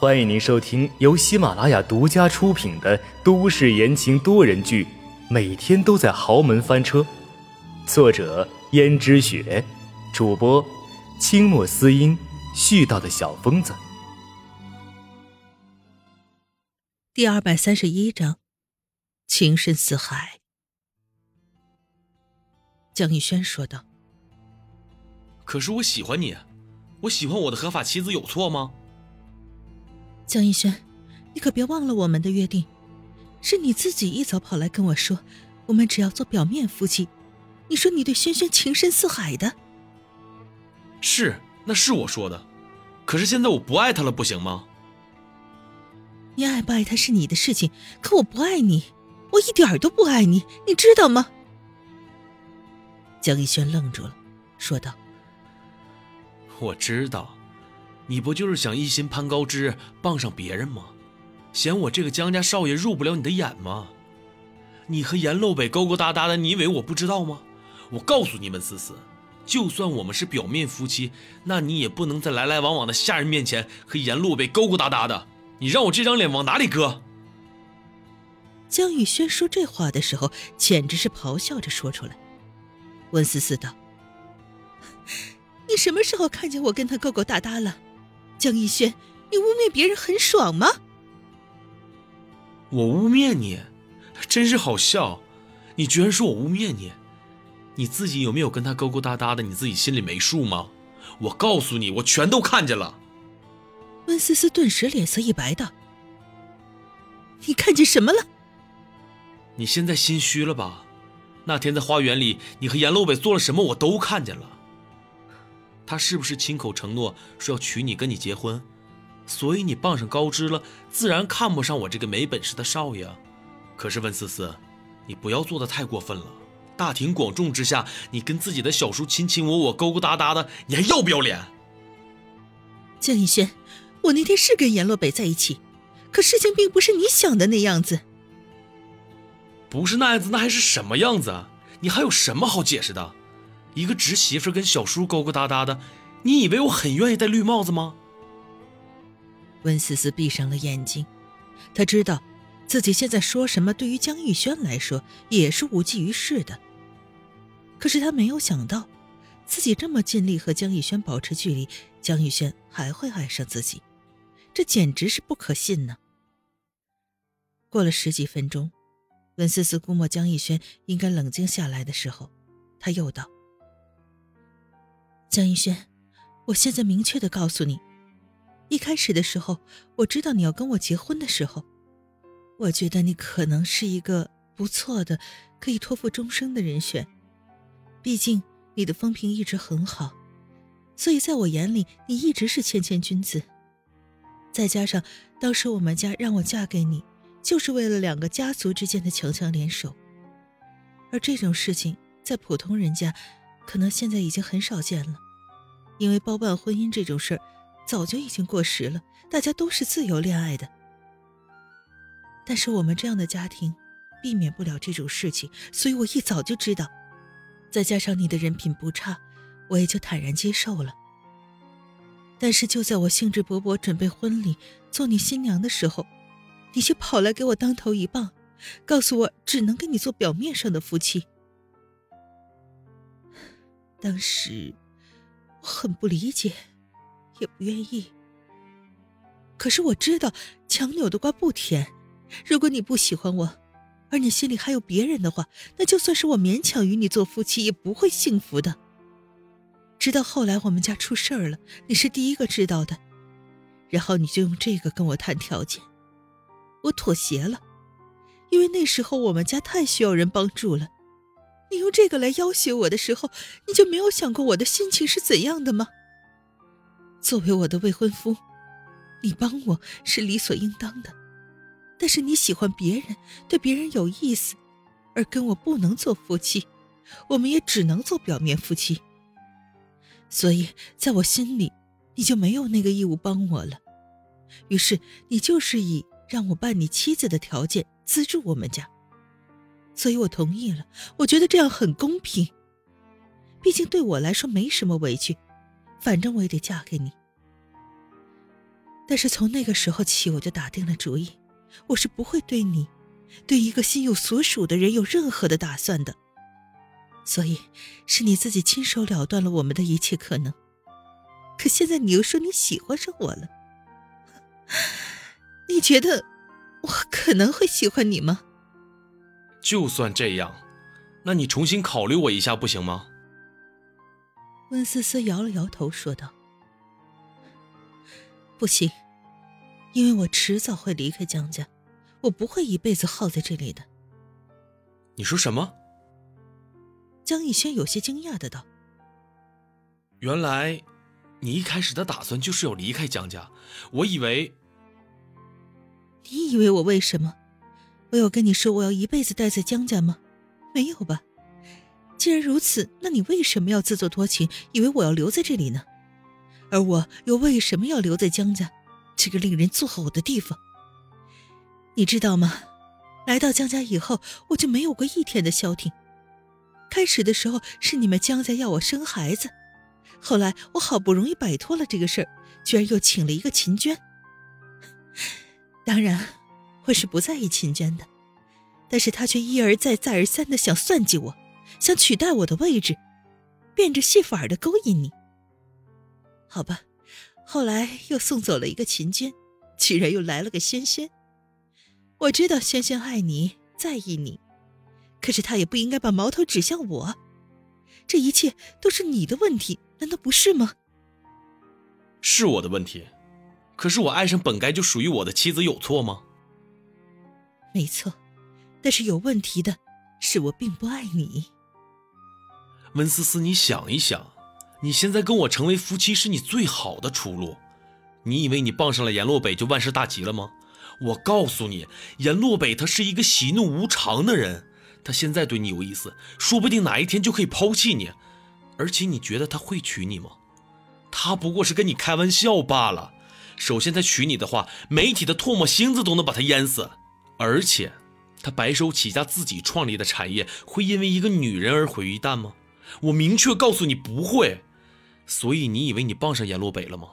欢迎您收听由喜马拉雅独家出品的都市言情多人剧《每天都在豪门翻车》，作者：胭脂雪，主播：清墨思音，絮叨的小疯子。第二百三十一章，情深似海。江逸轩说道：“可是我喜欢你。”我喜欢我的合法妻子有错吗？江逸轩，你可别忘了我们的约定，是你自己一早跑来跟我说，我们只要做表面夫妻。你说你对轩轩情深似海的。是，那是我说的。可是现在我不爱他了，不行吗？你爱不爱他是你的事情，可我不爱你，我一点都不爱你，你知道吗？江逸轩愣住了，说道。我知道，你不就是想一心攀高枝，傍上别人吗？嫌我这个江家少爷入不了你的眼吗？你和严洛北勾勾搭搭的，你以为我不知道吗？我告诉你们思思，就算我们是表面夫妻，那你也不能在来来往往的下人面前和严洛北勾勾搭搭的。你让我这张脸往哪里搁？江宇轩说这话的时候，简直是咆哮着说出来。温思思道。你什么时候看见我跟他勾勾搭搭了，江逸轩？你污蔑别人很爽吗？我污蔑你，真是好笑！你居然说我污蔑你，你自己有没有跟他勾勾搭搭的？你自己心里没数吗？我告诉你，我全都看见了。温思思顿时脸色一白，道：“你看见什么了？你现在心虚了吧？那天在花园里，你和严洛北做了什么？我都看见了。”他是不是亲口承诺说要娶你，跟你结婚？所以你傍上高枝了，自然看不上我这个没本事的少爷。可是温思思，你不要做的太过分了。大庭广众之下，你跟自己的小叔亲亲我我、勾勾搭搭的，你还要不要脸？江逸轩，我那天是跟阎洛北在一起，可事情并不是你想的那样子。不是那样子，那还是什么样子？你还有什么好解释的？一个侄媳妇跟小叔勾勾搭搭的，你以为我很愿意戴绿帽子吗？温思思闭上了眼睛，她知道自己现在说什么对于江玉轩来说也是无济于事的。可是她没有想到，自己这么尽力和江玉轩保持距离，江玉轩还会爱上自己，这简直是不可信呢。过了十几分钟，温思思估摸江逸轩应该冷静下来的时候，他又道。江逸轩，我现在明确的告诉你，一开始的时候，我知道你要跟我结婚的时候，我觉得你可能是一个不错的、可以托付终生的人选。毕竟你的风评一直很好，所以在我眼里，你一直是谦谦君子。再加上当时我们家让我嫁给你，就是为了两个家族之间的强强联手，而这种事情在普通人家。可能现在已经很少见了，因为包办婚姻这种事儿早就已经过时了，大家都是自由恋爱的。但是我们这样的家庭避免不了这种事情，所以我一早就知道。再加上你的人品不差，我也就坦然接受了。但是就在我兴致勃勃准备婚礼、做你新娘的时候，你却跑来给我当头一棒，告诉我只能跟你做表面上的夫妻。当时我很不理解，也不愿意。可是我知道强扭的瓜不甜。如果你不喜欢我，而你心里还有别人的话，那就算是我勉强与你做夫妻，也不会幸福的。直到后来我们家出事儿了，你是第一个知道的，然后你就用这个跟我谈条件，我妥协了，因为那时候我们家太需要人帮助了。你用这个来要挟我的时候，你就没有想过我的心情是怎样的吗？作为我的未婚夫，你帮我是理所应当的。但是你喜欢别人，对别人有意思，而跟我不能做夫妻，我们也只能做表面夫妻。所以，在我心里，你就没有那个义务帮我了。于是，你就是以让我办你妻子的条件资助我们家。所以我同意了，我觉得这样很公平。毕竟对我来说没什么委屈，反正我也得嫁给你。但是从那个时候起，我就打定了主意，我是不会对你，对一个心有所属的人有任何的打算的。所以，是你自己亲手了断了我们的一切可能。可现在你又说你喜欢上我了，你觉得我可能会喜欢你吗？就算这样，那你重新考虑我一下不行吗？温思思摇了摇头，说道：“不行，因为我迟早会离开江家，我不会一辈子耗在这里的。”你说什么？江逸轩有些惊讶的道：“原来，你一开始的打算就是要离开江家，我以为……你以为我为什么？我有跟你说我要一辈子待在江家吗？没有吧？既然如此，那你为什么要自作多情，以为我要留在这里呢？而我又为什么要留在江家，这个令人作呕的地方？你知道吗？来到江家以后，我就没有过一天的消停。”开始的时候是你们江家要我生孩子，后来我好不容易摆脱了这个事儿，居然又请了一个秦娟。当然，我是不在意秦娟的，但是他却一而再、再而三的想算计我，想取代我的位置，变着戏法的勾引你。好吧，后来又送走了一个秦娟，居然又来了个轩轩。我知道轩轩爱你，在意你。可是他也不应该把矛头指向我，这一切都是你的问题，难道不是吗？是我的问题，可是我爱上本该就属于我的妻子有错吗？没错，但是有问题的是我并不爱你。温思思，你想一想，你现在跟我成为夫妻是你最好的出路，你以为你傍上了阎洛北就万事大吉了吗？我告诉你，阎洛北他是一个喜怒无常的人。他现在对你有意思，说不定哪一天就可以抛弃你，而且你觉得他会娶你吗？他不过是跟你开玩笑罢了。首先，他娶你的话，媒体的唾沫星子都能把他淹死。而且，他白手起家自己创立的产业，会因为一个女人而毁于一旦吗？我明确告诉你，不会。所以，你以为你傍上阎罗北了吗？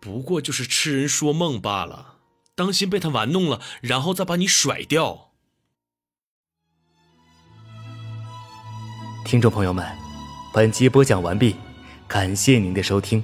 不过就是痴人说梦罢了。当心被他玩弄了，然后再把你甩掉。听众朋友们，本集播讲完毕，感谢您的收听。